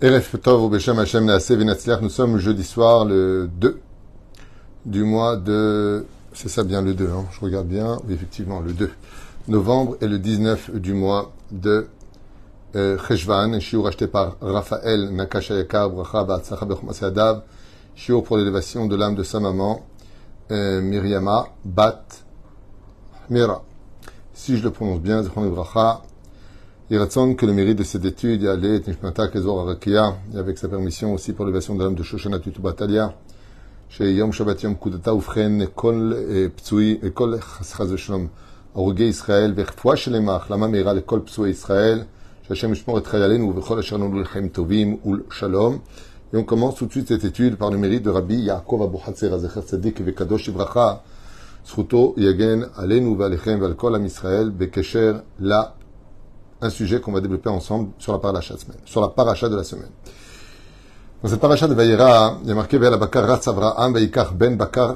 Nous sommes jeudi soir, le 2 du mois de. C'est ça bien le 2, hein, je regarde bien. Oui, effectivement, le 2 novembre et le 19 du mois de euh, Cheshvan. Shiur acheté par Raphaël Nakashayaka Bracha Ba'atzacha Bechmas Yadav. Shiur pour l'élévation de l'âme de sa maman, euh, Myriama Bat Mira. Si je le prononce bien, Zechon Bracha. Iratson, que le mérite de cette étude, Yalet, Nishmata, Kezor, Arakia, et avec sa permission aussi pour l'élévation de l'âme de Shoshana Tutubatalia, chez Yom Shabbat Yom Kudata Ufren, Kol Ptsui, Kol Chaz Shalom, הרוגי ישראל, ורפואה שלמה, החלמה מהירה לכל פצועי ישראל, שהשם ישמור את חיילינו ובכל אשר נולדו לחיים טובים ולשלום. Et on commence tout de suite cette étude par le mérite de Rabbi Yaakov Abu Hatzer Azecher Tzadik Vekadosh Ibracha, Zchuto Yagen Alenu Valechem Val Kol Am Israël Bekesher La un sujet qu'on va développer ensemble sur la paracha de, semaine, sur la paracha de la semaine. Dans cette paracha de Vayera, il y a marqué bakar ratz Avraham ben bakar.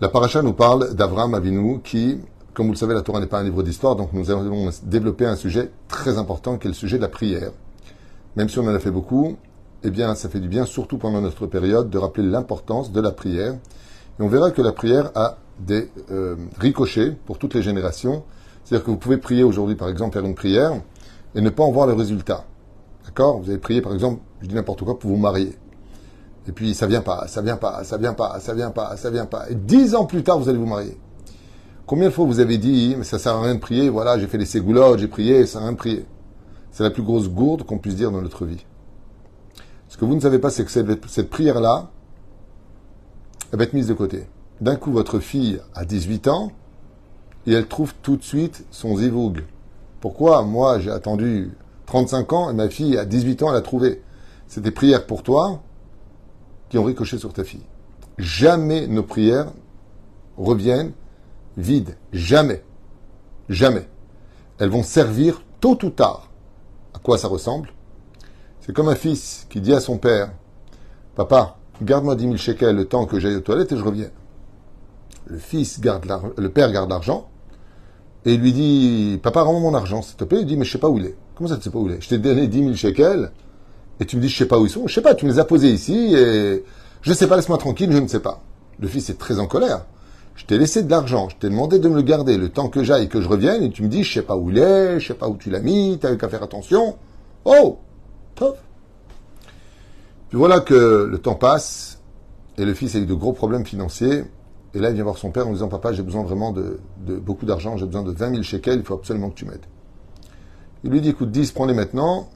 La paracha nous parle d'Avram Avinu qui, comme vous le savez, la Torah n'est pas un livre d'histoire, donc nous allons développer un sujet très important qui est le sujet de la prière. Même si on en a fait beaucoup, eh bien, ça fait du bien, surtout pendant notre période, de rappeler l'importance de la prière. Et on verra que la prière a des euh, ricochets pour toutes les générations. C'est-à-dire que vous pouvez prier aujourd'hui, par exemple, faire une prière et ne pas en voir le résultat. D'accord? Vous avez prié, par exemple, je dis n'importe quoi, pour vous marier. Et puis, ça vient pas, ça vient pas, ça vient pas, ça vient pas, ça vient pas. Et dix ans plus tard, vous allez vous marier. Combien de fois vous avez dit, mais ça sert à rien de prier, voilà, j'ai fait les ségoulottes, j'ai prié, ça sert à rien de prier. C'est la plus grosse gourde qu'on puisse dire dans notre vie. Ce que vous ne savez pas, c'est que cette, cette prière-là, elle va être mise de côté d'un coup, votre fille a 18 ans et elle trouve tout de suite son zivoug. Pourquoi Moi, j'ai attendu 35 ans et ma fille, à 18 ans, elle a trouvé? C'est des prières pour toi qui ont ricoché sur ta fille. Jamais nos prières reviennent vides. Jamais. Jamais. Elles vont servir tôt ou tard. À quoi ça ressemble? C'est comme un fils qui dit à son père Papa, garde-moi 10 000 shekels le temps que j'aille aux toilettes et je reviens le fils garde père garde l'argent et lui dit Papa, rends-moi mon argent, s'il te plaît. Il dit Mais je sais pas où il est. Comment ça, tu sais pas où il est? Je t'ai donné 10 000 shekels et tu me dis Je sais pas où ils sont. Je sais pas, tu me les as posés ici et je sais pas, laisse-moi tranquille, je ne sais pas. Le fils est très en colère. Je t'ai laissé de l'argent, je t'ai demandé de me le garder le temps que j'aille et que je revienne et tu me dis Je sais pas où il est, je sais pas où tu l'as mis, t'avais qu'à faire attention. Oh Top Puis voilà que le temps passe et le fils a eu de gros problèmes financiers et là, il vient voir son père en disant Papa, j'ai besoin vraiment de, beaucoup d'argent, j'ai besoin de 20 000 shekels, il faut absolument que tu m'aides. Il lui dit Écoute, 10, prends-les maintenant,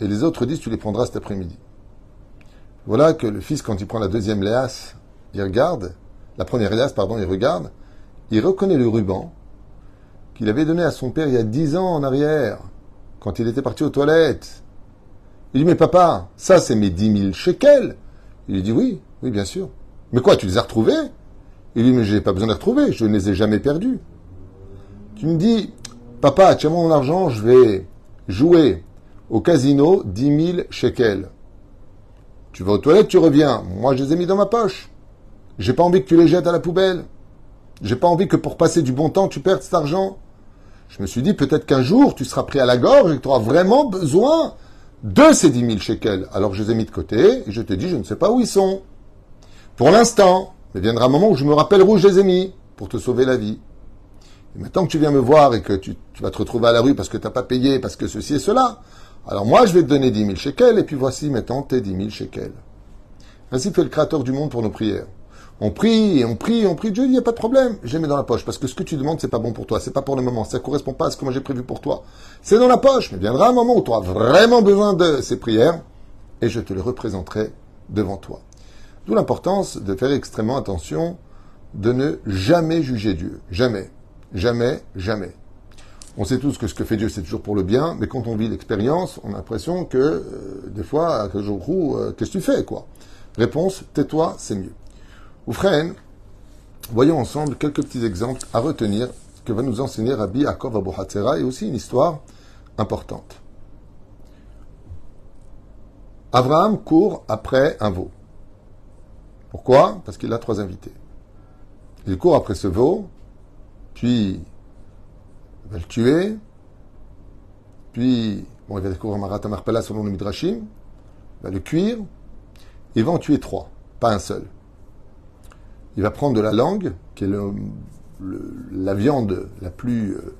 et les autres 10, tu les prendras cet après-midi. Voilà que le fils, quand il prend la deuxième léas, il regarde, la première léas, pardon, il regarde, il reconnaît le ruban qu'il avait donné à son père il y a 10 ans en arrière, quand il était parti aux toilettes. Il dit Mais papa, ça c'est mes 10 000 shekels. Il lui dit Oui, oui, bien sûr. Mais quoi, tu les as retrouvés? Il dit, mais je n'ai pas besoin de les retrouver, je ne les ai jamais perdus. Tu me dis, papa, tiens mon argent, je vais jouer au casino 10 000 shekels. Tu vas aux toilettes, tu reviens. Moi, je les ai mis dans ma poche. J'ai pas envie que tu les jettes à la poubelle. J'ai pas envie que pour passer du bon temps, tu perdes cet argent. Je me suis dit, peut-être qu'un jour, tu seras pris à la gorge et que tu auras vraiment besoin de ces 10 000 shekels. Alors je les ai mis de côté et je te dis, je ne sais pas où ils sont. Pour l'instant, mais viendra un moment où je me rappelle je les ai pour te sauver la vie. Et maintenant que tu viens me voir et que tu, vas te retrouver à la rue parce que tu n'as pas payé, parce que ceci et cela, alors moi je vais te donner 10 000 shekels et puis voici maintenant tes 10 000 shekels. Ainsi fait le Créateur du monde pour nos prières. On prie et on prie et on prie. Dieu il n'y a pas de problème. Je les mets dans la poche parce que ce que tu demandes, c'est pas bon pour toi. C'est pas pour le moment. Ça correspond pas à ce que moi j'ai prévu pour toi. C'est dans la poche. Mais viendra un moment où tu auras vraiment besoin de ces prières et je te les représenterai devant toi. D'où l'importance de faire extrêmement attention de ne jamais juger Dieu. Jamais. Jamais, jamais. On sait tous que ce que fait Dieu, c'est toujours pour le bien, mais quand on vit l'expérience, on a l'impression que, euh, des fois, que euh, qu'est-ce que tu fais, quoi? Réponse, tais-toi, c'est mieux. Oufren, voyons ensemble quelques petits exemples à retenir que va nous enseigner Rabbi Akov Abu et aussi une histoire importante. Abraham court après un veau. Pourquoi? Parce qu'il a trois invités. Il court après ce veau, puis il va le tuer, puis bon, il va découvrir Marat Amarpala selon le Midrashim, il va le cuire, il va en tuer trois, pas un seul. Il va prendre de la langue, qui est la viande la plus euh,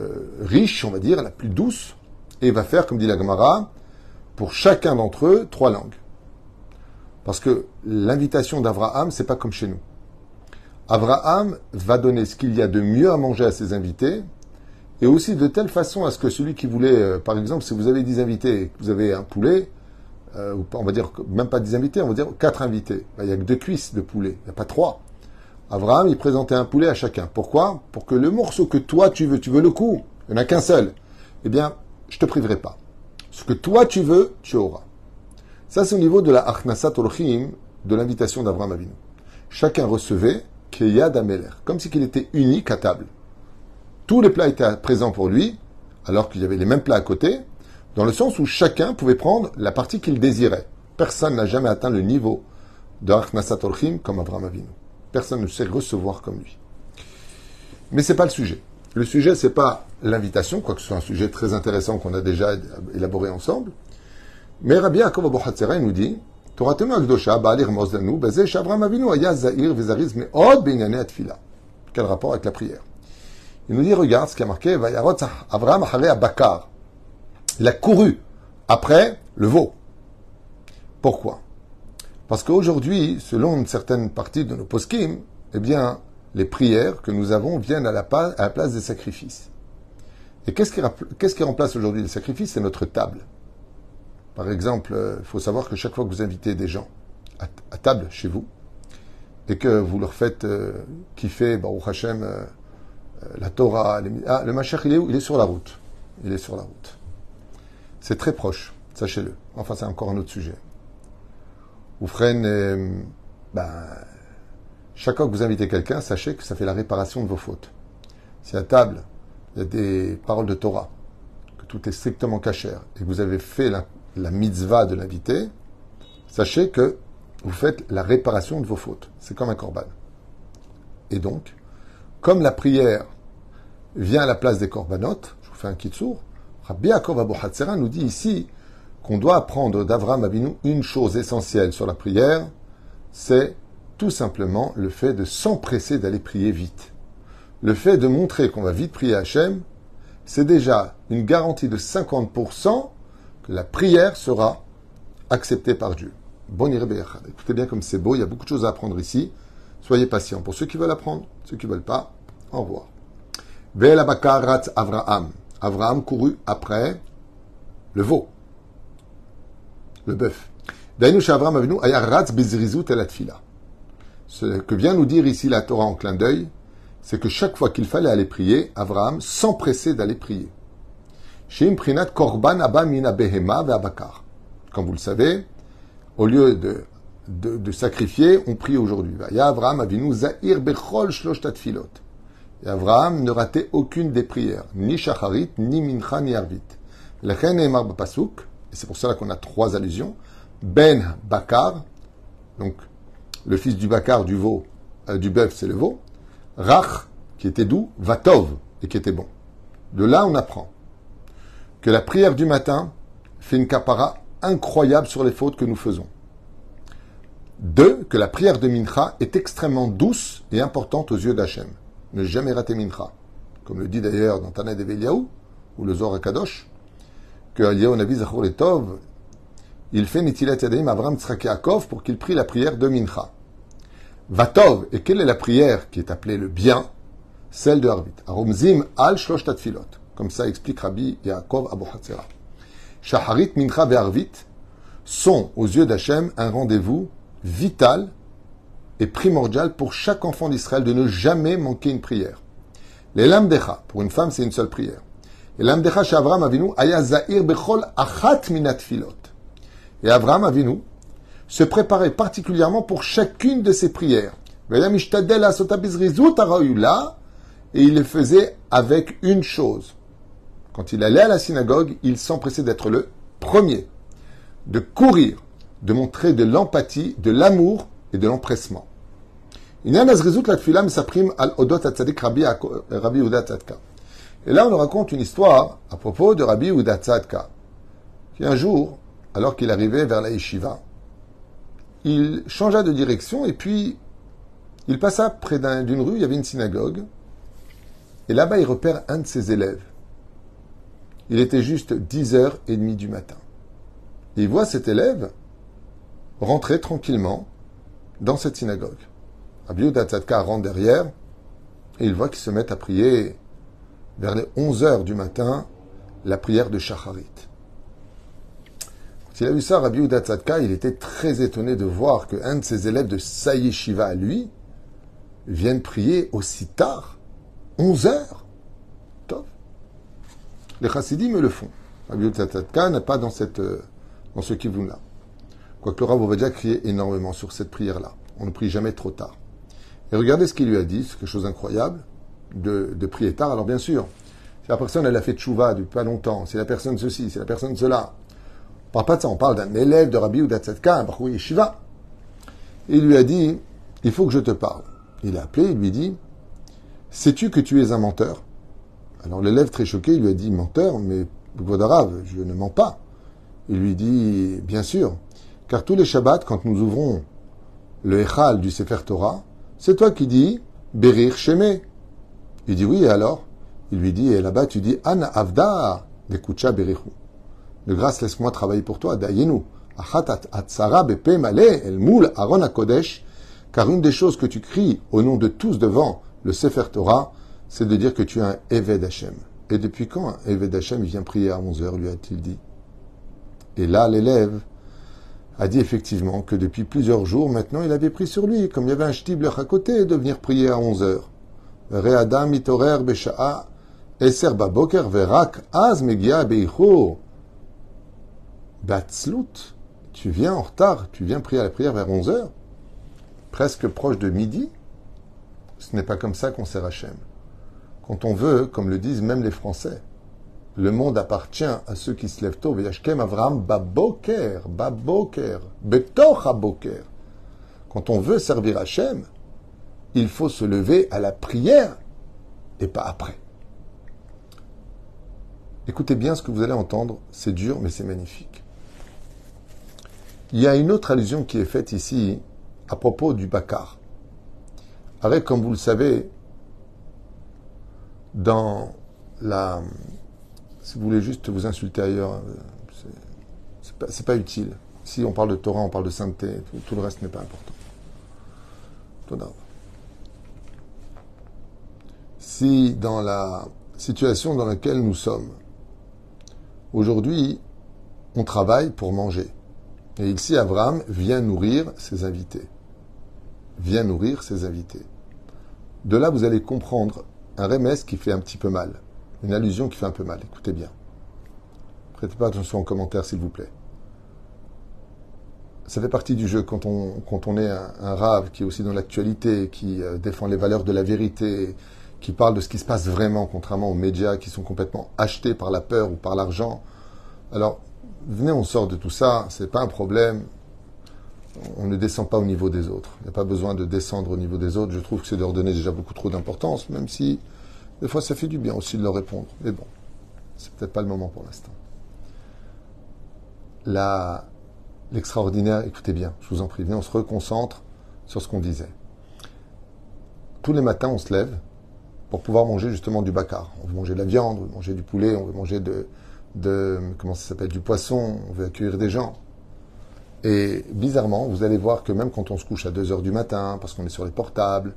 euh, riche, on va dire, la plus douce, et il va faire, comme dit la Gemara, pour chacun d'entre eux, trois langues. Parce que l'invitation d'Abraham, c'est pas comme chez nous. Abraham va donner ce qu'il y a de mieux à manger à ses invités, et aussi de telle façon à ce que celui qui voulait, euh, par exemple, si vous avez 10 invités et que vous avez un poulet, euh, on va dire même pas 10 invités, on va dire 4 invités. Ben, il n'y a que deux cuisses de poulet, il n'y a pas trois. Abraham, il présentait un poulet à chacun. Pourquoi? Pour que le morceau que toi tu veux, tu veux le coup, il n'y en a qu'un seul, eh bien, je te priverai pas. Ce que toi tu veux, tu auras. Ça, c'est au niveau de la Achnasat Orchim, de l'invitation d'Abraham Avinu. Chacun recevait Keyad Ameler, comme si qu'il était unique à table. Tous les plats étaient présents pour lui, alors qu'il y avait les mêmes plats à côté, dans le sens où chacun pouvait prendre la partie qu'il désirait. Personne n'a jamais atteint le niveau de Achnasat comme Abraham Avinu. Personne ne sait recevoir comme lui. Mais c'est pas le sujet. Le sujet, c'est pas l'invitation, quoique ce soit un sujet très intéressant qu'on a déjà élaboré ensemble. Mais Rabbi Yaakov Abu Hatzera nous dit, Akdosha, Baalir Shavram Avinu, Me'od. Quel rapport avec la prière? Il nous dit, regarde ce qui a marqué, Vayarot Avraham Achare Bakar. Il a couru après le veau. Pourquoi? Parce qu'aujourd'hui, selon une certaine partie de nos poskim, eh bien, les prières que nous avons viennent à la, place des sacrifices. Et qu'est-ce qui, qu'est-ce qui remplace aujourd'hui les sacrifices? C'est notre table. Par exemple, il euh, faut savoir que chaque fois que vous invitez des gens à, table chez vous, et que vous leur faites euh, kiffer, Baruch Hashem, euh, la Torah, ah, le Machach, il est où? Il est sur la route. Il est sur la route. C'est très proche, sachez-le. Enfin, c'est encore un autre sujet. Vous ben, chaque fois que vous invitez quelqu'un, sachez que ça fait la réparation de vos fautes. Si à table, il y a des paroles de Torah, que tout est strictement cachère, et que vous avez fait la, mitzvah de l'invité, sachez que vous faites la réparation de vos fautes. C'est comme un korban. Et donc, comme la prière vient à la place des corbanotes, je vous fais un kitsour, Rabbi Yaakov Abu Hatzera nous dit ici qu'on doit apprendre d'Avram Abinu une chose essentielle sur la prière, c'est tout simplement le fait de s'empresser d'aller prier vite. Le fait de montrer qu'on va vite prier Hachem, c'est déjà une garantie de 50% la prière sera acceptée par Dieu. Bon Écoutez bien comme c'est beau, il y a beaucoup de choses à apprendre ici. Soyez patients. Pour ceux qui veulent apprendre, ceux qui ne veulent pas, au revoir. Avraham. Avraham courut après le veau, le bœuf. Ce que vient nous dire ici la Torah en clin d'œil, c'est que chaque fois qu'il fallait aller prier, Abraham s'empressait d'aller prier. Korban Comme vous le savez, au lieu de, de, sacrifier, on prie aujourd'hui. Abraham avinu zahir bechol filot. Et Abraham ne ratait aucune des prières, ni shacharit, ni mincha, ni arvit. Lechen et c'est pour cela qu'on a trois allusions. Ben Bakar, donc le fils du Bakar, du veau, euh, du bœuf, c'est le veau. Rach, qui était doux, Vatov, et qui était bon. De là, on apprend que la prière du matin fait une capara incroyable sur les fautes que nous faisons. Deux, que la prière de Mincha est extrêmement douce et importante aux yeux d'Hachem. Ne jamais rater Mincha. Comme le dit d'ailleurs dans Tana de ou le Zohar Kadosh, que Nabi Zachor et Tov, il fait Nitilat Yadayim Avram Tzrak pour qu'il prie la prière de Mincha. Vatov, et quelle est la prière qui est appelée le bien? Celle de Harvit. Aromzim al shlosh tatfilot. Comme ça explique Rabbi Yaakov Abu Hatzera. Shaharit Mincha Harvit sont, aux yeux d'Hachem, un rendez-vous vital et primordial pour chaque enfant d'Israël de ne jamais manquer une prière. Les lamdecha, pour une femme, c'est une seule prière. Et lamdecha Shavram Avinu aya zahir bechol achat minat filot. Et Abraham Avinu se préparait particulièrement pour chacune de ses prières. Et il le faisait avec une chose. Quand il allait à la synagogue, il s'empressait d'être le premier, de courir, de montrer de l'empathie, de l'amour et de l'empressement. Et là, on nous raconte une histoire à propos de Rabbi Uda Tzadka. un jour, alors qu'il arrivait vers la yeshiva, il changea de direction et puis il passa près d'une rue, il y avait une synagogue, et là-bas il repère un de ses élèves. Il était juste 10h30 du matin. Et il voit cet élève rentrer tranquillement dans cette synagogue. Rabbi Tzadka rentre derrière et il voit qu'ils se mettent à prier vers les 11 heures du matin la prière de Shacharit. Quand il a vu ça, Rabbi Uda il était très étonné de voir qu'un de ses élèves de Saïe Shiva lui vienne prier aussi tard, 11 heures. Les chassidim le font. Rabbi Uda n'est pas dans, cette, euh, dans ce kivoun-là. Quoique le Rav déjà crié énormément sur cette prière-là. On ne prie jamais trop tard. Et regardez ce qu'il lui a dit, c'est quelque chose d'incroyable, de, de, prier tard. Alors bien sûr, si la personne elle a fait tchouva depuis pas longtemps, si la personne ceci, si la personne cela, on parle pas de ça, on parle d'un élève de Rabbi ou un Bachoui Yeshiva. il lui a dit, il faut que je te parle. Il a appelé, il lui dit, sais-tu que tu es un menteur? Alors l'élève très choqué, lui a dit, menteur, mais Godarav, je ne mens pas. Il lui dit, bien sûr, car tous les Shabbats, quand nous ouvrons le Echal du Sefer Torah, c'est toi qui dis Berir Sheme. Il dit oui, et alors? Il lui dit, et là-bas tu dis An Avda Dekucha Berichu. De grâce, laisse-moi travailler pour toi, Dayenu. Achatat Atzara Bepe El Moul Aaron Kodesh. Car une des choses que tu cries au nom de tous devant le Sefer Torah, c'est de dire que tu es un Eved Hashem. Et depuis quand un Eved Hashem vient prier à 11 heures, lui a-t-il dit? Et là, l'élève a dit effectivement que depuis plusieurs jours maintenant, il avait pris sur lui, comme il y avait un shtibler à côté, de venir prier à 11 heures. Re'adam mitorer besha'a eser baboker verak az megia beicho. Batzlut, tu viens en retard, tu viens prier à la prière vers 11 heures, presque proche de midi. Ce n'est pas comme ça qu'on sert Hachem. Quand on veut, comme le disent même les Français, le monde appartient à ceux qui se lèvent tôt. Baboker, baboker. Quand on veut servir Hachem, il faut se lever à la prière et pas après. Écoutez bien ce que vous allez entendre, c'est dur mais c'est magnifique. Il y a une autre allusion qui est faite ici à propos du Bakar. Avec, comme vous le savez, dans la si vous voulez juste vous insulter ailleurs, euh, c'est pas, pas, utile. Si on parle de Torah, on parle de sainteté, tout, le reste n'est pas important. Si dans la situation dans laquelle nous sommes, aujourd'hui, on travaille pour manger. Et ici, Abraham vient nourrir ses invités. Vient nourrir ses invités. De là, vous allez comprendre un remès qui fait un petit peu mal une allusion qui fait un peu mal. Écoutez bien. Prêtez pas attention aux commentaires, s'il vous plaît. Ça fait partie du jeu quand on, quand on est un, rave qui est aussi dans l'actualité, qui euh, défend les valeurs de la vérité, qui parle de ce qui se passe vraiment, contrairement aux médias qui sont complètement achetés par la peur ou par l'argent. Alors, venez, on sort de tout ça, c'est pas un problème. On ne descend pas au niveau des autres. Il n'y a pas besoin de descendre au niveau des autres. Je trouve que c'est de leur donner déjà beaucoup trop d'importance, même si des fois, ça fait du bien aussi de leur répondre. Mais bon, c'est peut-être pas le moment pour l'instant. Là, l'extraordinaire, écoutez bien, je vous en prie, on se reconcentre sur ce qu'on disait. Tous les matins, on se lève pour pouvoir manger justement du bacard. On veut manger de la viande, on veut manger du poulet, on veut manger de, de comment ça s'appelle, du poisson, on veut accueillir des gens. Et bizarrement, vous allez voir que même quand on se couche à 2 heures du matin, parce qu'on est sur les portables,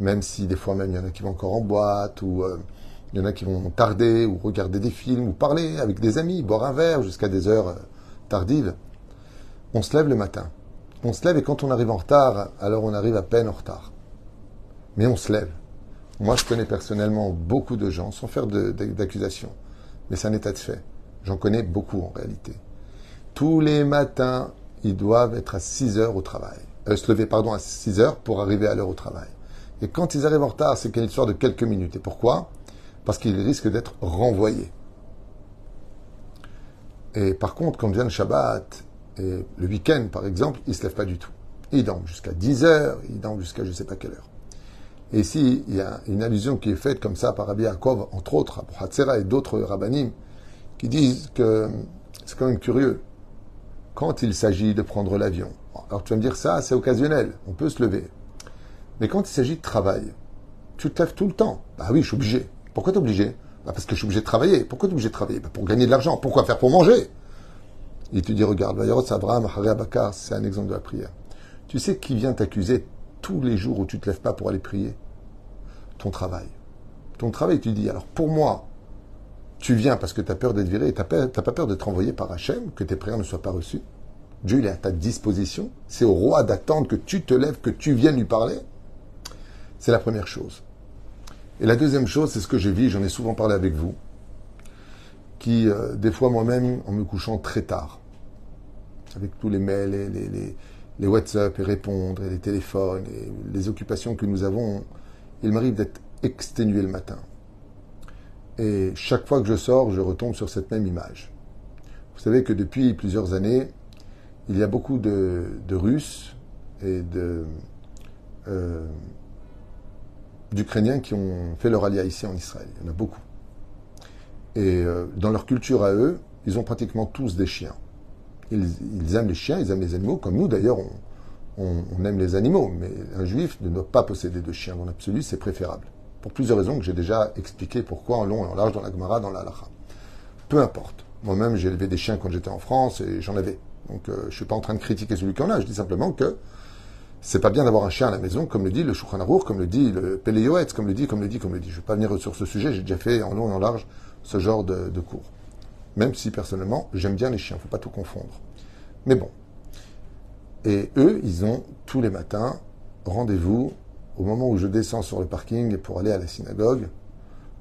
même si des fois même il y en a qui vont encore en boîte, ou euh, il y en a qui vont tarder, ou regarder des films, ou parler avec des amis, boire un verre jusqu'à des heures euh, tardives. On se lève le matin. On se lève et quand on arrive en retard, alors on arrive à peine en retard. Mais on se lève. Moi, je connais personnellement beaucoup de gens, sans faire d'accusations, mais c'est un état de fait. J'en connais beaucoup en réalité. Tous les matins, ils doivent être à 6 heures au travail. Euh, se lever, pardon, à 6 heures pour arriver à l'heure au travail. Et quand ils arrivent en retard, c'est qu'une histoire de quelques minutes. Et pourquoi? Parce qu'ils risquent d'être renvoyés. Et par contre, quand vient le Shabbat, et le week-end par exemple, ils ne se lèvent pas du tout. Ils dorment jusqu'à 10 heures, ils dorment jusqu'à je ne sais pas quelle heure. Et ici, il y a une allusion qui est faite comme ça par Rabbi Yaakov, entre autres, Abu et d'autres rabbinim, qui disent que c'est quand même curieux. Quand il s'agit de prendre l'avion, alors tu vas me dire ça, c'est occasionnel, on peut se lever. Mais quand il s'agit de travail, tu te lèves tout le temps. Bah oui, je suis obligé. Pourquoi t'es obligé? Bah Parce que je suis obligé de travailler. Pourquoi tu es obligé de travailler? Bah Pour gagner de l'argent. Pourquoi faire pour manger? Il te dit, regarde, Abraham, Bakar, c'est un exemple de la prière. Tu sais qui vient t'accuser tous les jours où tu te lèves pas pour aller prier? Ton travail. Ton travail, tu dis, alors pour moi, tu viens parce que tu as peur d'être viré et tu n'as pas peur d'être envoyé par Hachem, que tes prières ne soient pas reçues. Dieu il est à ta disposition. C'est au roi d'attendre que tu te lèves, que tu viennes lui parler. C'est la première chose. Et la deuxième chose, c'est ce que j'ai vu, j'en ai souvent parlé avec vous, qui, euh, des fois moi-même, en me couchant très tard, avec tous les mails, les, les, les, WhatsApp et répondre, et les téléphones, et les occupations que nous avons, il m'arrive d'être exténué le matin. Et chaque fois que je sors, je retombe sur cette même image. Vous savez que depuis plusieurs années, il y a beaucoup de, Russes et euh, d'Ukrainiens qui ont fait leur allié ici en Israël. Il y en a beaucoup. Et euh, dans leur culture à eux, ils ont pratiquement tous des chiens. Ils, aiment les chiens, ils aiment les animaux, comme nous d'ailleurs, on, aime les animaux. Mais un juif ne doit pas posséder de chiens. Dans l'absolu, c'est préférable. Pour plusieurs raisons que j'ai déjà expliquées pourquoi en long et en large dans la Gemara, dans la Halacha. Peu importe. Moi-même, j'ai élevé des chiens quand j'étais en France et j'en avais. Donc, euh, je ne suis pas en train de critiquer celui qui en a. Je dis simplement que c'est pas bien d'avoir un chien à la maison, comme le dit le Shulchan comme le dit le Péléoetz, comme le dit, comme le dit, comme le dit. Je ne vais pas venir sur ce sujet, j'ai déjà fait en long et en large ce genre de, cours. Même si personnellement, j'aime bien les chiens, il ne faut pas tout confondre. Mais bon. Et eux, ils ont tous les matins rendez-vous au moment où je descends sur le parking pour aller à la synagogue.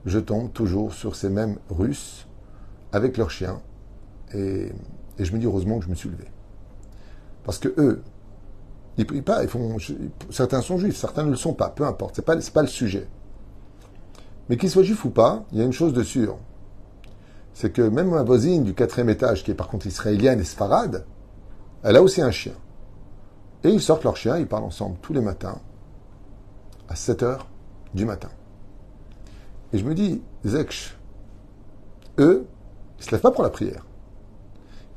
Je tombe toujours sur ces mêmes Russes avec leurs chiens. Et, je me dis heureusement que je me suis levé. Parce que eux, ils prient pas, certains sont juifs, certains ne le sont pas, peu importe, c'est pas, pas le sujet. Mais qu'ils soient juifs ou pas, il y a une chose de sûre. C'est que même ma voisine du quatrième étage, qui est par contre israélienne et sfarade, elle a aussi un chien. Et ils sortent leur chien, ils parlent ensemble tous les matins, à 7 heures du matin. Et je me dis, Zekch, eux, ils se lèvent pas pour la prière.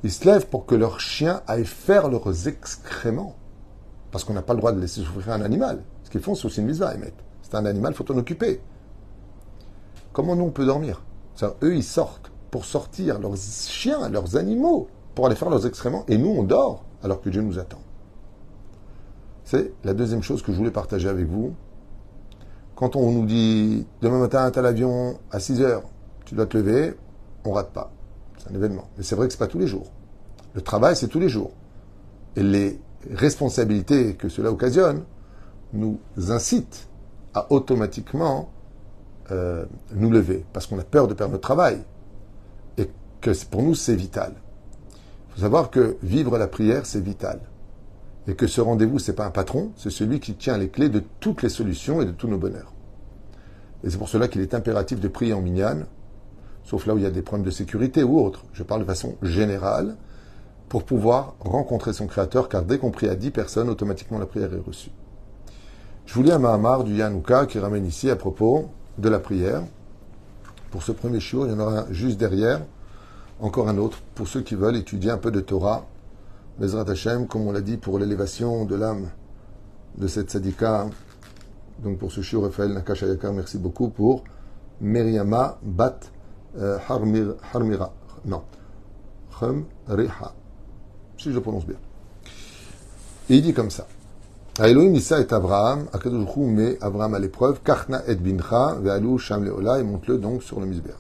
Ils se lèvent pour que leur chien aille faire leurs excréments. Parce qu'on n'a pas le droit de laisser souffrir un animal. Ce qu'ils font, c'est aussi une mitzvah, C'est un animal, il faut en occuper. Comment nous, on peut dormir? Eux, ils sortent pour sortir leurs chiens, leurs animaux, pour aller faire leurs excréments. Et nous, on dort alors que Dieu nous attend. C'est la deuxième chose que je voulais partager avec vous. Quand on nous dit demain matin, tu as l'avion à 6 heures, tu dois te lever, on rate pas. C'est un événement. Mais c'est vrai que ce n'est pas tous les jours. Le travail, c'est tous les jours. Et les responsabilités que cela occasionne nous incite à automatiquement euh, nous lever, parce qu'on a peur de perdre notre travail, et que pour nous c'est vital. Il faut savoir que vivre la prière c'est vital, et que ce rendez-vous c'est pas un patron, c'est celui qui tient les clés de toutes les solutions et de tous nos bonheurs. Et c'est pour cela qu'il est impératif de prier en mignane, sauf là où il y a des problèmes de sécurité ou autres. Je parle de façon générale, pour pouvoir rencontrer son Créateur, car dès qu'on prie à 10 personnes, automatiquement la prière est reçue. Je vous lis un Mahamar du Yanouka qui ramène ici à propos de la prière. Pour ce premier shiur, il y en aura juste derrière, encore un autre, pour ceux qui veulent étudier un peu de Torah, Bezrat Hashem, comme on l'a dit, pour l'élévation de l'âme de cette sadika. Donc pour ce shiur, Raphaël Nakashayaka, merci beaucoup pour Meriama Bat euh, Harmira. Non. Riha si je le prononce bien. Et il dit comme ça. Elohim Issa et Abraham, Akadosh met Abraham à l'épreuve, Karna et Bincha, Ve'alou Sham Leola, et monte-le donc sur le misber.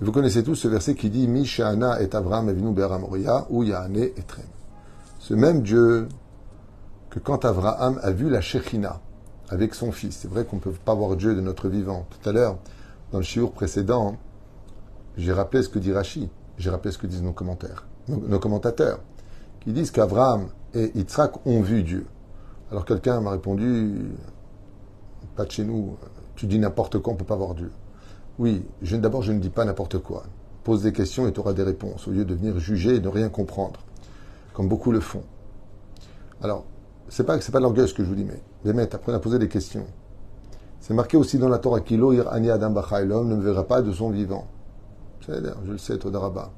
Vous connaissez tous ce verset qui dit Mishana et Abraham Avinu Moria, ou Yahane et. Ce même Dieu que quand Abraham a vu la Shechina avec son fils, c'est vrai qu'on ne peut pas voir Dieu de notre vivant. Tout à l'heure, dans le shiur précédent, j'ai rappelé ce que dit Rashi, j'ai rappelé ce que disent nos commentaires nos, commentateurs, qui disent qu'Abraham et Yitzhak ont vu Dieu. Alors quelqu'un m'a répondu, pas de chez nous, tu dis n'importe quoi, on ne peut pas voir Dieu. Oui, d'abord je ne dis pas n'importe quoi. Pose des questions et tu auras des réponses, au lieu de venir juger et de rien comprendre, comme beaucoup le font. Alors, c'est pas c'est pas l'orgueil ce que je vous dis, mais les apprenez à poser des questions. C'est marqué aussi dans la Torah Kilo, Ani Adam l'homme ne me verra pas de son vivant. Je le sais, Todaraba.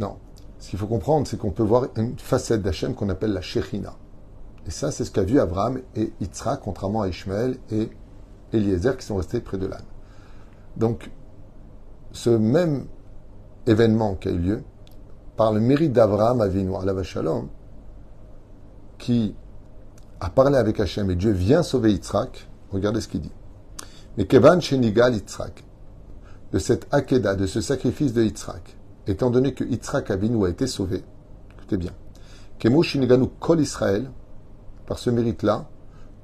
Non. Ce qu'il faut comprendre, c'est qu'on peut voir une facette d'Hachem qu'on appelle la Shechina. Et ça, c'est ce qu'a vu Abraham et Yitzhak, contrairement à Ishmael et Eliezer qui sont restés près de l'âne. Donc, ce même événement qui a eu lieu, par le mérite d'Abraham Avinu, la Shalom, qui a parlé avec Hachem et Dieu vient sauver Yitzhak, regardez ce qu'il dit. Mais Kevan Shenigal Yitzhak, de cette Akeda, de ce sacrifice de Yitzhak, étant donné que Yitzhak Avinu a été sauvé, écoutez bien, Kemo Sheniganu Kol Israël, par ce mérite-là,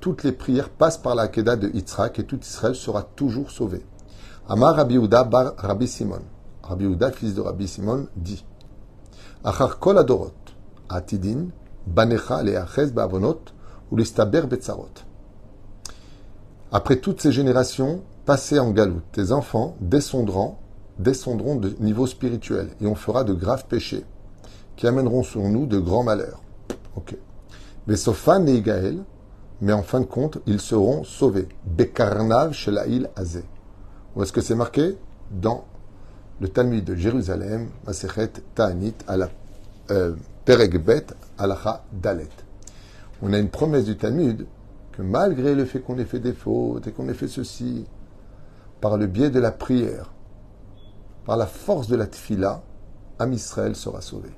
toutes les prières passent par la de Yitzhak et tout Israël sera toujours sauvé. Amar Rabbi Uda bar Rabbi Simon. Rabbi fils de Rabbi Simon, dit Achar kol adorot, atidin, banecha leachez ba'avonot, ou listaber betzarot. Après toutes ces générations passées en galoute, tes enfants descendront, descendront de niveau spirituel et on fera de graves péchés qui amèneront sur nous de grands malheurs. Ok. Et mais en fin de compte, ils seront sauvés. Bekarnav shelail azé. Où est-ce que c'est marqué Dans le Talmud de Jérusalem, Masechet Ta'anit, à la euh, Peregbet, Alacha Dalet. On a une promesse du Talmud que malgré le fait qu'on ait fait des fautes et qu'on ait fait ceci, par le biais de la prière, par la force de la tfila, Am Israël sera sauvé.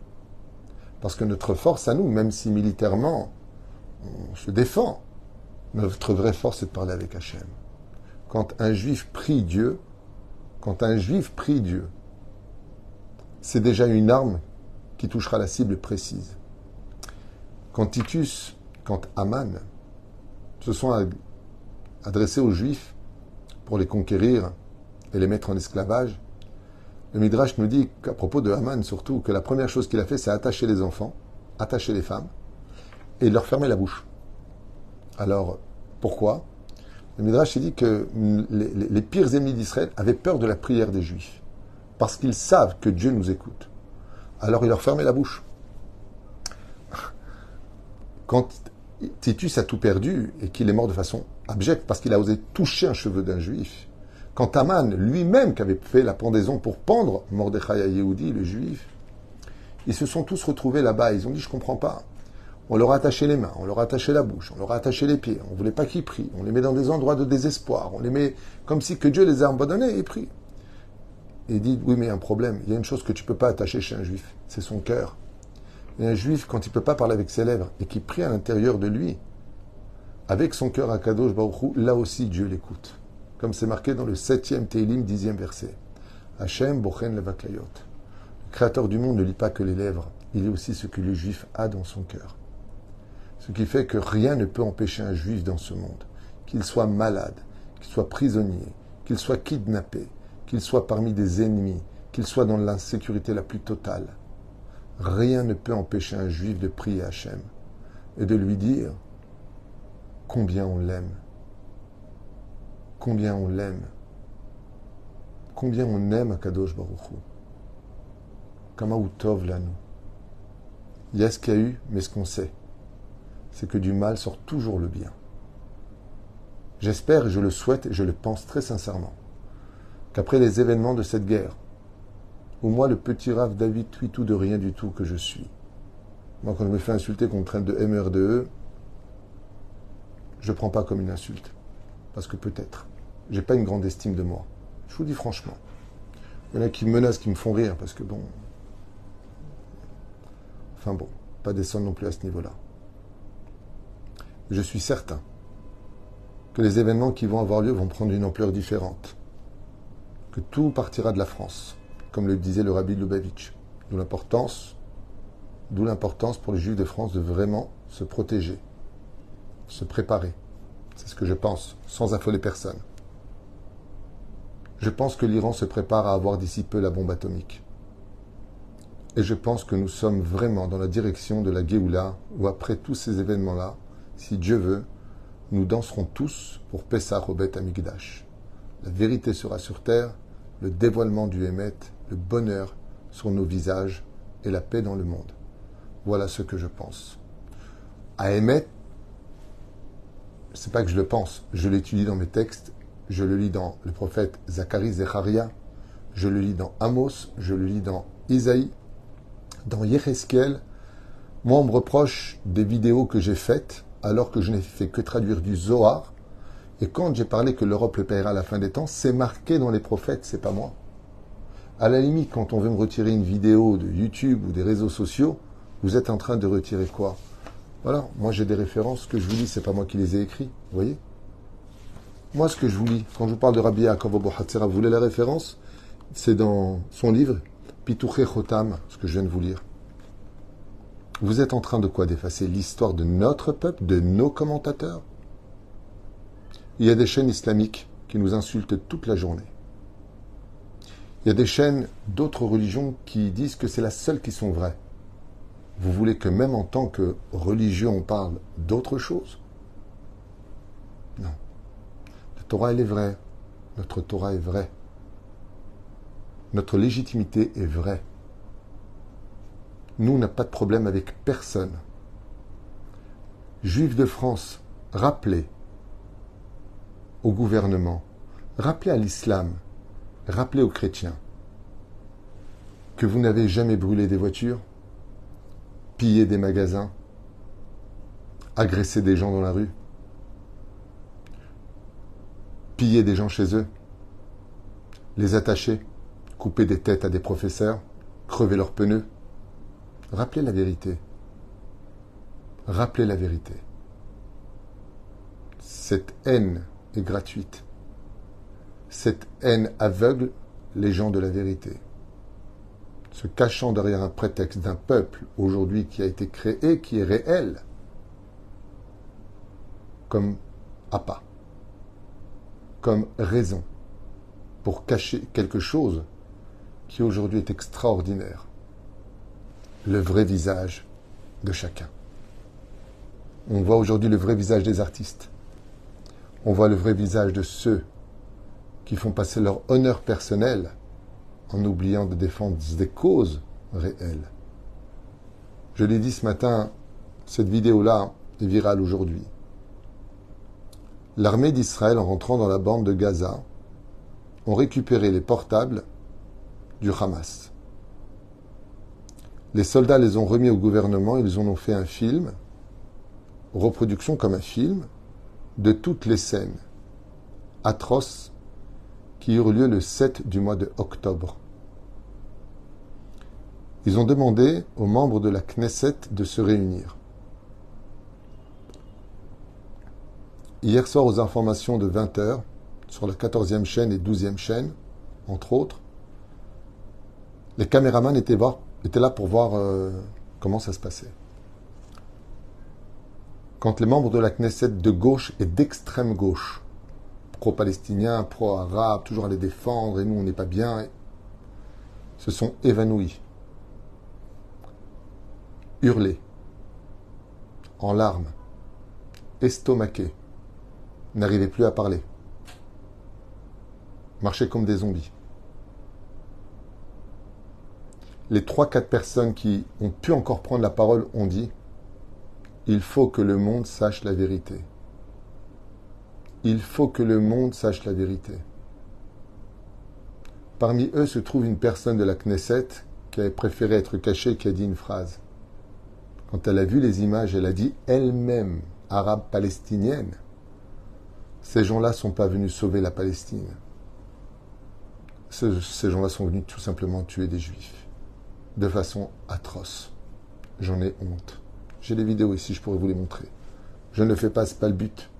Parce que notre force à nous, même si militairement on se défend, notre vraie force est de parler avec Hachem quand un juif prie Dieu, quand un juif prie Dieu, c'est déjà une arme qui touchera la cible précise. Quand Titus, quand Aman se sont adressés aux juifs pour les conquérir et les mettre en esclavage, le Midrash nous dit qu'à propos de Aman surtout, que la première chose qu'il a fait, c'est attacher les enfants, attacher les femmes et leur fermer la bouche. Alors, pourquoi? Le Midrash dit que les, pires ennemis d'Israël avaient peur de la prière des Juifs, parce qu'ils savent que Dieu nous écoute. Alors il leur fermait la bouche. Quand Titus a tout perdu et qu'il est mort de façon abjecte parce qu'il a osé toucher un cheveu d'un juif, quand Aman lui-même qui avait fait la pendaison pour pendre Mordechai à Yehudi, le juif, ils se sont tous retrouvés là-bas. Ils ont dit Je comprends pas. On leur a attaché les mains, on leur a attaché la bouche, on leur a attaché les pieds, on ne voulait pas qu'ils prient, on les met dans des endroits de désespoir, on les met comme si que Dieu les a abandonnés et prient. Et il dit, oui mais il y a un problème, il y a une chose que tu ne peux pas attacher chez un juif, c'est son cœur. Et un juif, quand il ne peut pas parler avec ses lèvres et qui prie à l'intérieur de lui, avec son cœur à Kadosh Baruchou, là aussi Dieu l'écoute. Comme c'est marqué dans le septième Teilim, dixième verset. Hachem Bochen Levaklayot. Le Créateur du monde ne lit pas que les lèvres, il lit aussi ce que le juif a dans son cœur. Ce qui fait que rien ne peut empêcher un juif dans ce monde, qu'il soit malade, qu'il soit prisonnier, qu'il soit kidnappé, qu'il soit parmi des ennemis, qu'il soit dans l'insécurité la plus totale. Rien ne peut empêcher un juif de prier Hachem et de lui dire combien on l'aime, combien on l'aime, combien on aime Akadosh Baruch Hu. Kama a ce qu'il y a eu, mais ce qu'on sait c'est que du mal sort toujours le bien. J'espère et je le souhaite et je le pense très sincèrement qu'après les événements de cette guerre, où moi, le petit Rav David tout de rien du tout que je suis, moi, quand je me fais insulter qu'on me de MRDE, je ne prends pas comme une insulte. Parce que peut-être, j'ai pas une grande estime de moi. Je vous dis franchement. Il y en a qui me menacent, qui me font rire, parce que bon. Enfin bon, pas descendre non plus à ce niveau-là je suis certain que les événements qui vont avoir lieu vont prendre une ampleur différente, que tout partira de la France, comme le disait le rabbi Lubavitch. D'où l'importance, d'où l'importance pour les Juifs de France de vraiment se protéger, se préparer. C'est ce que je pense, sans affoler personne. Je pense que l'Iran se prépare à avoir d'ici peu la bombe atomique. Et je pense que nous sommes vraiment dans la direction de la Géoula, où après tous ces événements-là, si Dieu veut, nous danserons tous pour Pessah Robet Amigdash. La vérité sera sur terre, le dévoilement du Hémet, le bonheur sur nos visages et la paix dans le monde. Voilà ce que je pense. À Hémet, c'est pas que je le pense, je l'étudie dans mes textes, je le lis dans le prophète Zacharie Zecharia, je le lis dans Amos, je le lis dans Isaïe, Dans Yecheskel, moi on me reproche des vidéos que j'ai faites alors que je n'ai fait que traduire du Zohar. Et quand j'ai parlé que l'Europe le paiera à la fin des temps, c'est marqué dans les prophètes, c'est pas moi. À la limite, quand on veut me retirer une vidéo de YouTube ou des réseaux sociaux, vous êtes en train de retirer quoi? Voilà, moi j'ai des références que je vous lis, c'est pas moi qui les ai écrits, vous voyez? Moi, ce que je vous lis, quand je vous parle de Rabbi Yaakov vous voulez la référence? C'est dans son livre, Pitouché Chotam, ce que je viens de vous lire. Vous êtes en train de quoi D'effacer l'histoire de notre peuple, de nos commentateurs? Il y a des chaînes islamiques qui nous insultent toute la journée. Il y a des chaînes d'autres religions qui disent que c'est la seule qui sont vraies. Vous voulez que même en tant que religion, on parle d'autre chose? Non. La Torah, elle est vraie. Notre Torah est vraie. Notre légitimité est vraie. Nous, on n'a pas de problème avec personne. Juifs de France, rappelez au gouvernement, rappelez à l'islam, rappelez aux chrétiens que vous n'avez jamais brûlé des voitures, piller des magasins, agresser des gens dans la rue, piller des gens chez eux, les attacher, couper des têtes à des professeurs, crever leurs pneus. Rappelez la vérité. Rappelez la vérité. Cette haine est gratuite. Cette haine aveugle les gens de la vérité se cachant derrière un prétexte d'un peuple aujourd'hui qui a été créé, qui est réel, comme appât, comme raison, pour cacher quelque chose qui aujourd'hui est extraordinaire, le vrai visage de chacun. On voit aujourd'hui le vrai visage des artistes. On voit le vrai visage de ceux qui font passer leur honneur personnel en oubliant de défendre des causes réelles. Je l'ai dit ce matin, cette vidéo-là est virale aujourd'hui. L'armée d'Israël, en rentrant dans la bande de Gaza, ont récupéré les portables du Hamas. Les soldats les ont remis au gouvernement, ils en ont fait un film, reproduction comme un film, de toutes les scènes atroces qui eurent lieu le 7 du mois de octobre. Ils ont demandé aux membres de la Knesset de se réunir. Hier soir, aux informations de 20h, sur la 14e chaîne et 12e chaîne, entre autres, les caméramans étaient, là pour voir euh, comment ça se passait. Quand les membres de la Knesset de gauche et d'extrême gauche pro-palestiniens, pro-arabes, toujours à les défendre, et nous on n'est pas bien, se sont évanouis, hurlés, en larmes, estomaqués, n'arrivaient plus à parler, marchaient comme des zombies. Les trois, quatre personnes qui ont pu encore prendre la parole ont dit il faut que le monde sache la vérité il faut que le monde sache la vérité. Parmi eux se trouve une personne de la Knesset qui a préféré être cachée, qui a dit une phrase. Quand elle a vu les images, elle a dit elle-même, arabe palestinienne, ces gens-là ne sont pas venus sauver la Palestine. Ces gens-là sont venus tout simplement tuer des juifs. De façon atroce. J'en ai honte. J'ai les vidéos ici, je pourrais vous les montrer. Je ne fais pas, ce pas le but.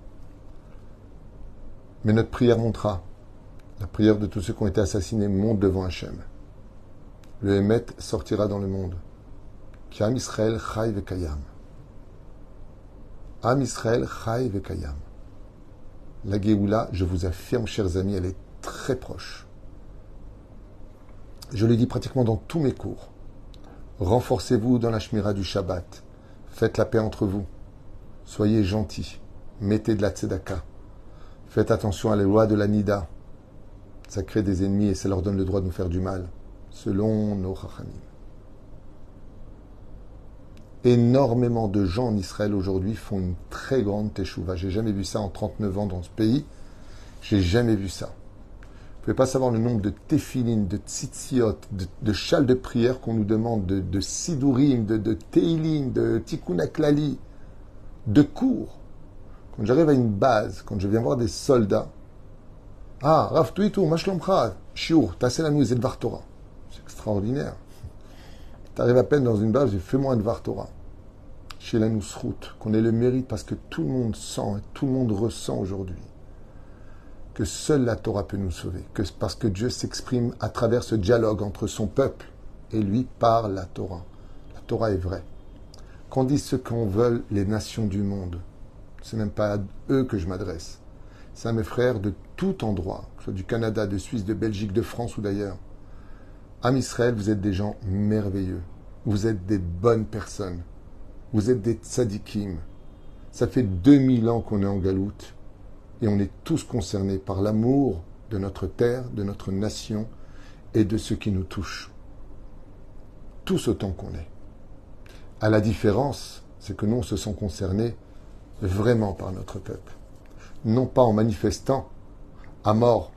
Mais notre prière montera. La prière de tous ceux qui ont été assassinés monte devant Hachem. Le Hémet sortira dans le monde. Am Israël chai vekayam. Am Israël chai vekayam. La Géoula, je vous affirme, chers amis, elle est très proche. Je l'ai dit pratiquement dans tous mes cours. Renforcez-vous dans la Shmira du Shabbat. Faites la paix entre vous. Soyez gentils. Mettez de la tzedaka. Faites attention à les lois de la Nida. Ça crée des ennemis et ça leur donne le droit de nous faire du mal, selon nos rachamim. Énormément de gens en Israël aujourd'hui font une très grande teshuva. J'ai jamais vu ça en 39 ans dans ce pays. J'ai jamais vu ça. Pouvez pas savoir le nombre de téphilines, de tzitziot, de, châles de prière qu'on nous demande, de, de sidourim, de, de de tikkun aklali, de cours. Quand j'arrive à une base, quand je viens voir des soldats, ah, Rav Tuitu, Mashlomcha, Shiur, la nous Dvar Torah. C'est extraordinaire. Tu arrives à peine dans une base, fais-moi un Dvar Torah. Chez la route, qu'on ait le mérite parce que tout le monde sent et tout le monde ressent aujourd'hui que seule la Torah peut nous sauver, que parce que Dieu s'exprime à travers ce dialogue entre son peuple et lui par la Torah. La Torah est vraie. Qu'on dise ce qu'on veut les nations du monde, c'est même pas à eux que je m'adresse. C'est à mes frères de tout endroit, que ce soit du Canada, de Suisse, de Belgique, de France ou d'ailleurs. Am Israël, vous êtes des gens merveilleux. Vous êtes des bonnes personnes. Vous êtes des tzadikim. Ça fait 2000 ans qu'on est en galoute et on est tous concernés par l'amour de notre terre, de notre nation et de ce qui nous touche. Tous autant qu'on est. À la différence, c'est que nous, on se sent concernés vraiment par notre peuple. Non pas en manifestant à mort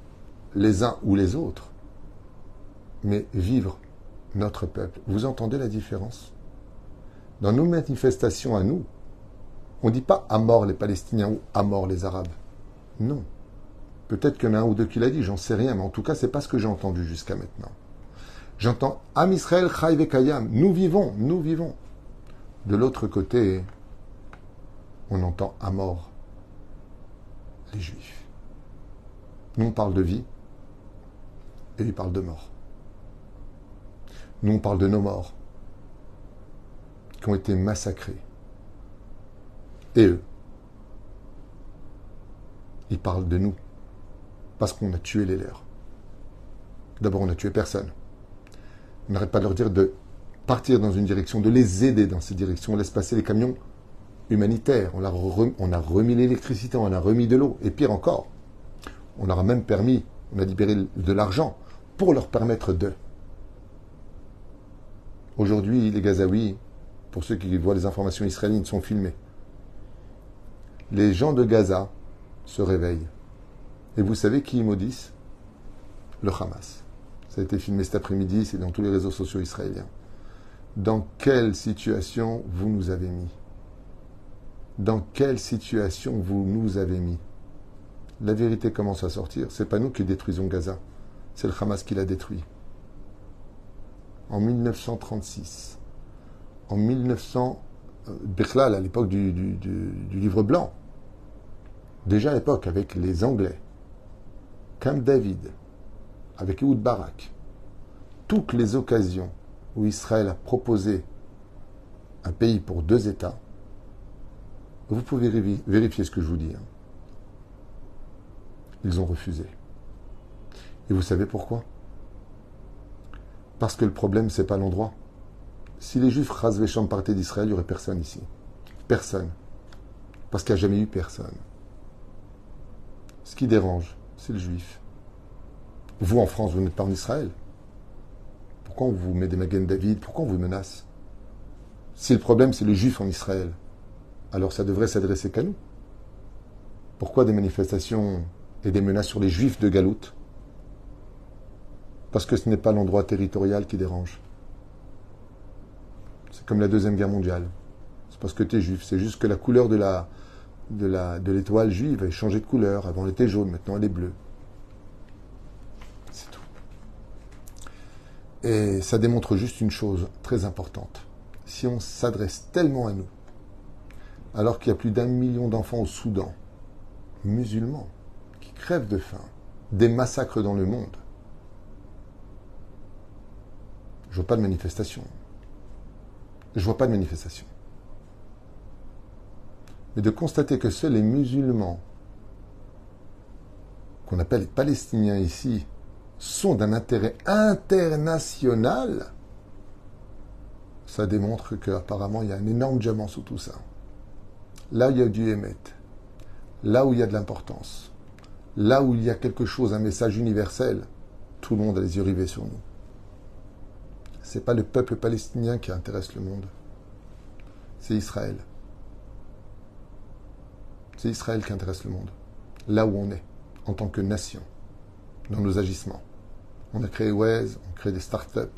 les uns ou les autres, mais vivre notre peuple. Vous entendez la différence? Dans nos manifestations à nous, on ne dit pas à mort les Palestiniens ou à mort les Arabes. Non. Peut-être qu'il y en a un ou deux qui l'a dit, j'en sais rien, mais en tout cas, c'est pas ce que j'ai entendu jusqu'à maintenant. J'entends Am Israël Chai Kayam. Nous vivons, nous vivons. De l'autre côté, on entend à mort les Juifs. Nous, on parle de vie et lui parle de mort. Nous, on parle de nos morts qui ont été massacrés. Et eux, ils parlent de nous. Parce qu'on a tué les leurs. D'abord, on n'a tué personne. On n'arrête pas de leur dire de partir dans une direction, de les aider dans cette direction. On laisse passer les camions humanitaires. On a, on a remis l'électricité, on a remis de l'eau. Et pire encore, on leur a même permis, on a libéré de l'argent pour leur permettre de. Aujourd'hui, les Gazaouis, pour ceux qui voient les informations israéliennes, sont filmés. Les gens de Gaza se réveillent. Et vous savez qui maudissent Le Hamas. Ça a été filmé cet après-midi, c'est dans tous les réseaux sociaux israéliens. Dans quelle situation vous nous avez mis? Dans quelle situation vous nous avez mis? La vérité commence à sortir. C'est pas nous qui détruisons Gaza, c'est le Hamas qui l'a détruit. En 1936, en 1900, euh, à l'époque du livre blanc, déjà à l'époque avec les Anglais, Camp David, avec Ehud Barak, toutes les occasions où Israël a proposé un pays pour deux États, vous pouvez vérifier ce que je vous dis. Hein. Ils ont refusé. Et vous savez pourquoi? Parce que le problème, c'est pas l'endroit. Si les Juifs Razvécham partaient d'Israël, il n'y aurait personne ici. Personne. Parce qu'il n'y a jamais eu personne. Ce qui dérange, c'est le juif. Vous, en France, vous n'êtes pas en Israël. Pourquoi on vous met des Magen David? Pourquoi on vous menace? Si le problème, c'est le juif en Israël, alors ça devrait s'adresser qu'à nous. Pourquoi des manifestations et des menaces sur les juifs de Galoute Parce que ce n'est pas l'endroit territorial qui dérange. C'est comme la Deuxième Guerre mondiale. C'est parce que tu es juif. C'est juste que la couleur de la, de, l'étoile juive a changé de couleur. Avant, elle était jaune, maintenant, elle est bleue. C'est tout. Et ça démontre juste une chose très importante. Si on s'adresse tellement à nous, alors qu'il y a plus d'un million d'enfants au Soudan, musulmans, qui crèvent de faim, des massacres dans le monde, je vois pas de manifestation. Je vois pas de manifestation mais de constater que seuls les musulmans, qu'on appelle les Palestiniens ici, sont d'un intérêt international, ça démontre qu'apparemment il y a un énorme diamant sous tout ça. Là où il y a du émet, là où il y a de l'importance, là où il y a quelque chose, un message universel, tout le monde a les yeux rivés sur nous. Ce n'est pas le peuple palestinien qui intéresse le monde, c'est Israël. C'est Israël qui intéresse le monde, là où on est, en tant que nation. dans nos agissements. On a créé Waze, on crée des start-up,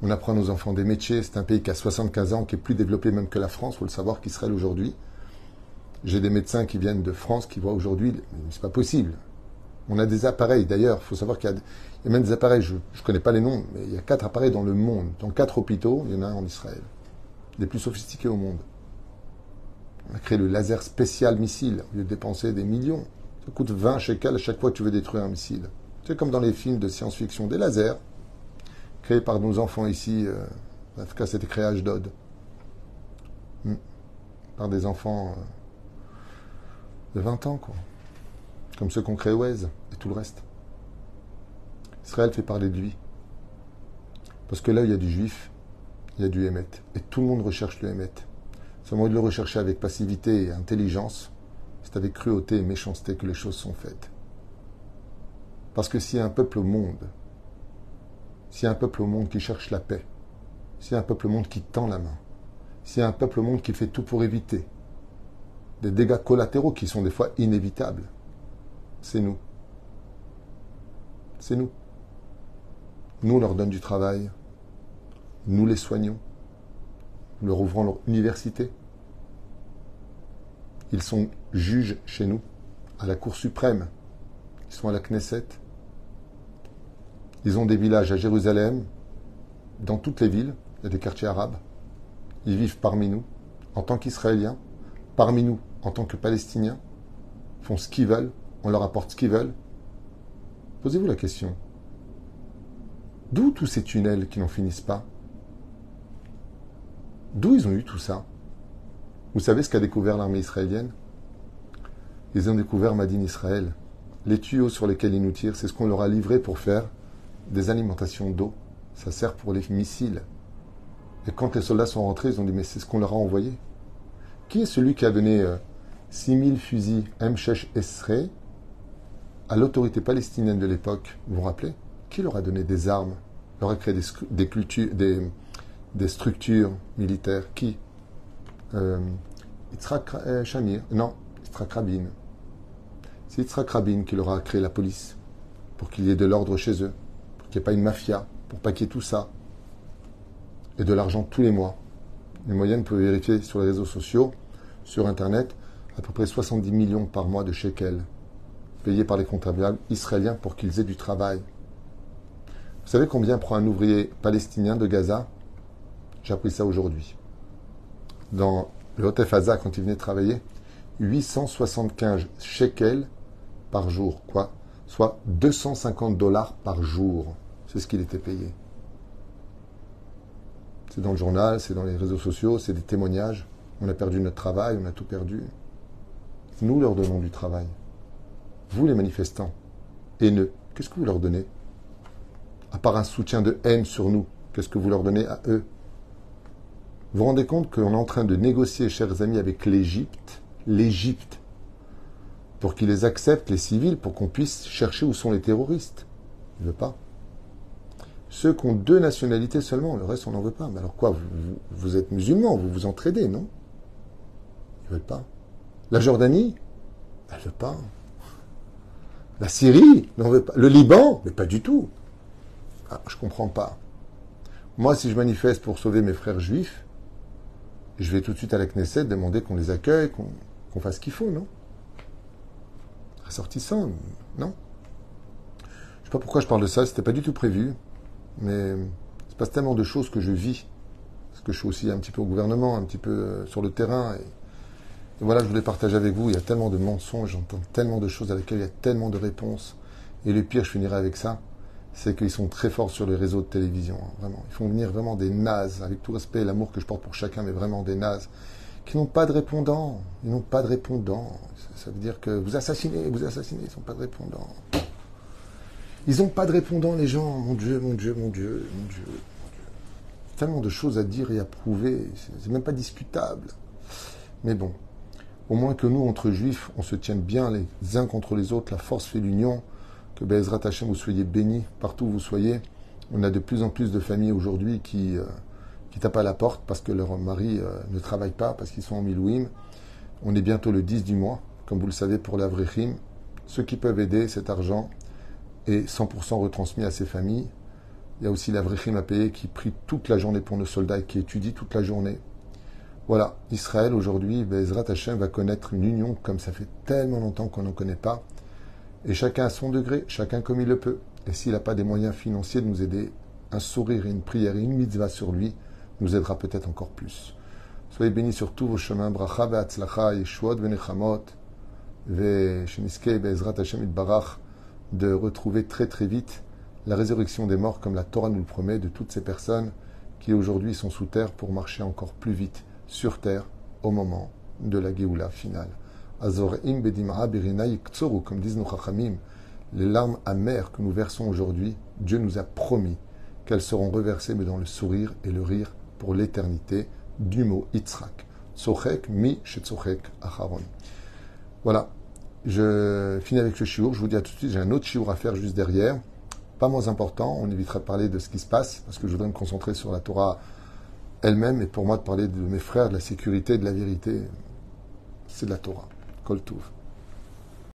on apprend à nos enfants des métiers. C'est un pays qui a 75 ans, qui est plus développé même que la France, faut le savoir, qu'Israël aujourd'hui. J'ai des médecins qui viennent de France qui voient aujourd'hui, c'est pas possible. On a des appareils, d'ailleurs, il faut savoir qu'il y, a même des appareils, je ne connais pas les noms, mais il y a quatre appareils dans le monde. Dans quatre hôpitaux, il y en a un en Israël. Les plus sophistiqués au monde. On a créé le laser spécial missile, au lieu de dépenser des millions. Ça coûte 20 shekels à chaque fois que tu veux détruire un missile. C'est comme dans les films de science-fiction, des lasers, créés par nos enfants ici, euh, en tout cas c'était. Hmm. Par des enfants euh, de 20 ans, quoi. Comme ceux qu'on crée Wez et tout le reste. Israël fait parler de lui. Parce que là, il y a du juif, il y a du Hémet. Et tout le monde recherche le Hémet. Seulement de le rechercher avec passivité et intelligence, c'est avec cruauté et méchanceté que les choses sont faites. Parce que s'il y a un peuple au monde, s'il y a un peuple au monde qui cherche la paix, s'il y a un peuple au monde qui tend la main, s'il y a un peuple au monde qui fait tout pour éviter des dégâts collatéraux qui sont des fois inévitables, c'est nous. C'est nous. Nous, on leur donne du travail, nous les soignons, nous leur ouvrons leur université. Ils sont juges chez nous, à la Cour suprême, ils sont à la Knesset, ils ont des villages à Jérusalem, dans toutes les villes, il y a des quartiers arabes. Ils vivent parmi nous, en tant qu'Israéliens, parmi nous, en tant que Palestiniens, font ce qu'ils veulent, on leur apporte ce qu'ils veulent. Posez-vous la question. D'où tous ces tunnels qui n'en finissent pas? D'où ils ont eu tout ça? Vous savez ce qu'a découvert l'armée israélienne? Ils ont découvert Madine Israël. Les tuyaux sur lesquels ils nous tirent, c'est ce qu'on leur a livré pour faire des alimentations d'eau. Ça sert pour les missiles. Et quand les soldats sont rentrés, ils ont dit Mais c'est ce qu'on leur a envoyé. Qui est celui qui a donné 6000 euh, fusils M6 Esrei à l'autorité palestinienne de l'époque? Vous vous rappelez? Qui leur a donné des armes? Leur a créé des, structures militaires? Qui? Euh, Yitzhak euh, Shamir Non, Rabin. C'est Yitzhak Rabin qui leur a créé la police pour qu'il y ait de l'ordre chez eux qu'il n'y ait pas une mafia, pour ait tout ça. Et de l'argent tous les mois. Les moyennes peuvent vérifier sur les réseaux sociaux, sur Internet, à peu près 70 millions par mois de shekels payés par les comptables israéliens pour qu'ils aient du travail. Vous savez combien prend un ouvrier palestinien de Gaza? J'ai appris ça aujourd'hui. Dans le quand il venait travailler, 875 shekels par jour. Quoi Soit 250 dollars par jour. C'est ce qu'il était payé. C'est dans le journal, c'est dans les réseaux sociaux, c'est des témoignages. On a perdu notre travail, on a tout perdu. Nous leur donnons du travail. Vous, les manifestants, haineux, qu'est-ce que vous leur donnez? À part un soutien de haine sur nous, qu'est-ce que vous leur donnez à eux? Vous vous rendez compte qu'on est en train de négocier, chers amis, avec l'Égypte, l'Égypte, pour qu'ils les acceptent, les civils, pour qu'on puisse chercher où sont les terroristes. Il ne veut pas. Ceux qui ont deux nationalités seulement, le reste on n'en veut pas. Mais alors quoi, vous, êtes musulmans, vous vous entraidez, non? Ils ne veulent pas. La Jordanie? Elle ne veut pas. La Syrie? N'en veut pas. Le Liban? Mais pas du tout. Ah, je ne comprends pas. Moi, si je manifeste pour sauver mes frères juifs, je vais tout de suite à la Knesset demander qu'on les accueille, qu'on fasse ce qu'il faut, non? Ressortissant, non? Je sais pas pourquoi je parle de ça, c'était pas du tout prévu. Mais il se passe tellement de choses que je vis. Parce que je suis aussi un petit peu au gouvernement, un petit peu euh, sur le terrain. Et, voilà, je voulais partager avec vous. Il y a tellement de mensonges, j'entends tellement de choses à lesquelles il y a tellement de réponses. Et le pire, je finirai avec ça, c'est qu'ils sont très forts sur les réseaux de télévision. Hein, vraiment. Ils font venir vraiment des nazes, avec tout respect et l'amour que je porte pour chacun, mais vraiment des nazes, qui n'ont pas de répondants. Ils n'ont pas de répondants. Ça, veut dire que vous assassinez, vous assassinez, ils n'ont pas de répondants. Ils n'ont pas de répondant, les gens. Mon Dieu, mon Dieu, mon Dieu, mon Dieu, mon Dieu. Tellement de choses à dire et à prouver. C'est même pas discutable. Mais bon, au moins que nous, entre juifs, on se tienne bien les uns contre les autres. La force fait l'union. Que Bezrat Hashem, vous soyez bénis partout où vous soyez. On a de plus en plus de familles aujourd'hui qui, euh, qui tapent à la porte parce que leur mari euh, ne travaille pas, parce qu'ils sont en Milouim. On est bientôt le 10 du mois, comme vous le savez, pour l'Avrechim. Ceux qui peuvent aider cet argent, et 100% retransmis à ses familles. Il y a aussi la Vrechim à payer qui prie toute la journée pour nos soldats et qui étudie toute la journée. Voilà, Israël aujourd'hui, Bezrat Hashem va connaître une union comme ça fait tellement longtemps qu'on n'en connaît pas. Et chacun à son degré, chacun comme il le peut. Et s'il n'a pas des moyens financiers de nous aider, un sourire et une prière et une mitzvah sur lui nous aidera peut-être encore plus. Soyez bénis sur tous vos chemins. Bracha ve'atzlacha, yeshuot ve'nechamot, ve'sheniske be'ezrat Hashem barach, de retrouver très très vite la résurrection des morts comme la Torah nous le promet de toutes ces personnes qui aujourd'hui sont sous terre pour marcher encore plus vite sur terre au moment de la Géoula finale. Azorim bedimra comme disent nos chachamim, les larmes amères que nous versons aujourd'hui, Dieu nous a promis qu'elles seront reversées mais dans le sourire et le rire pour l'éternité du mot Yitzhak. Tzochek mi shetzochek acharon. Voilà, je finis avec ce chiour. Je vous dis à tout de suite, j'ai un autre chiour à faire juste derrière. Pas moins important, on évitera de parler de ce qui se passe, parce que je voudrais me concentrer sur la Torah elle-même, et pour moi de parler de mes frères, de la sécurité, de la vérité, c'est de la Torah. Kol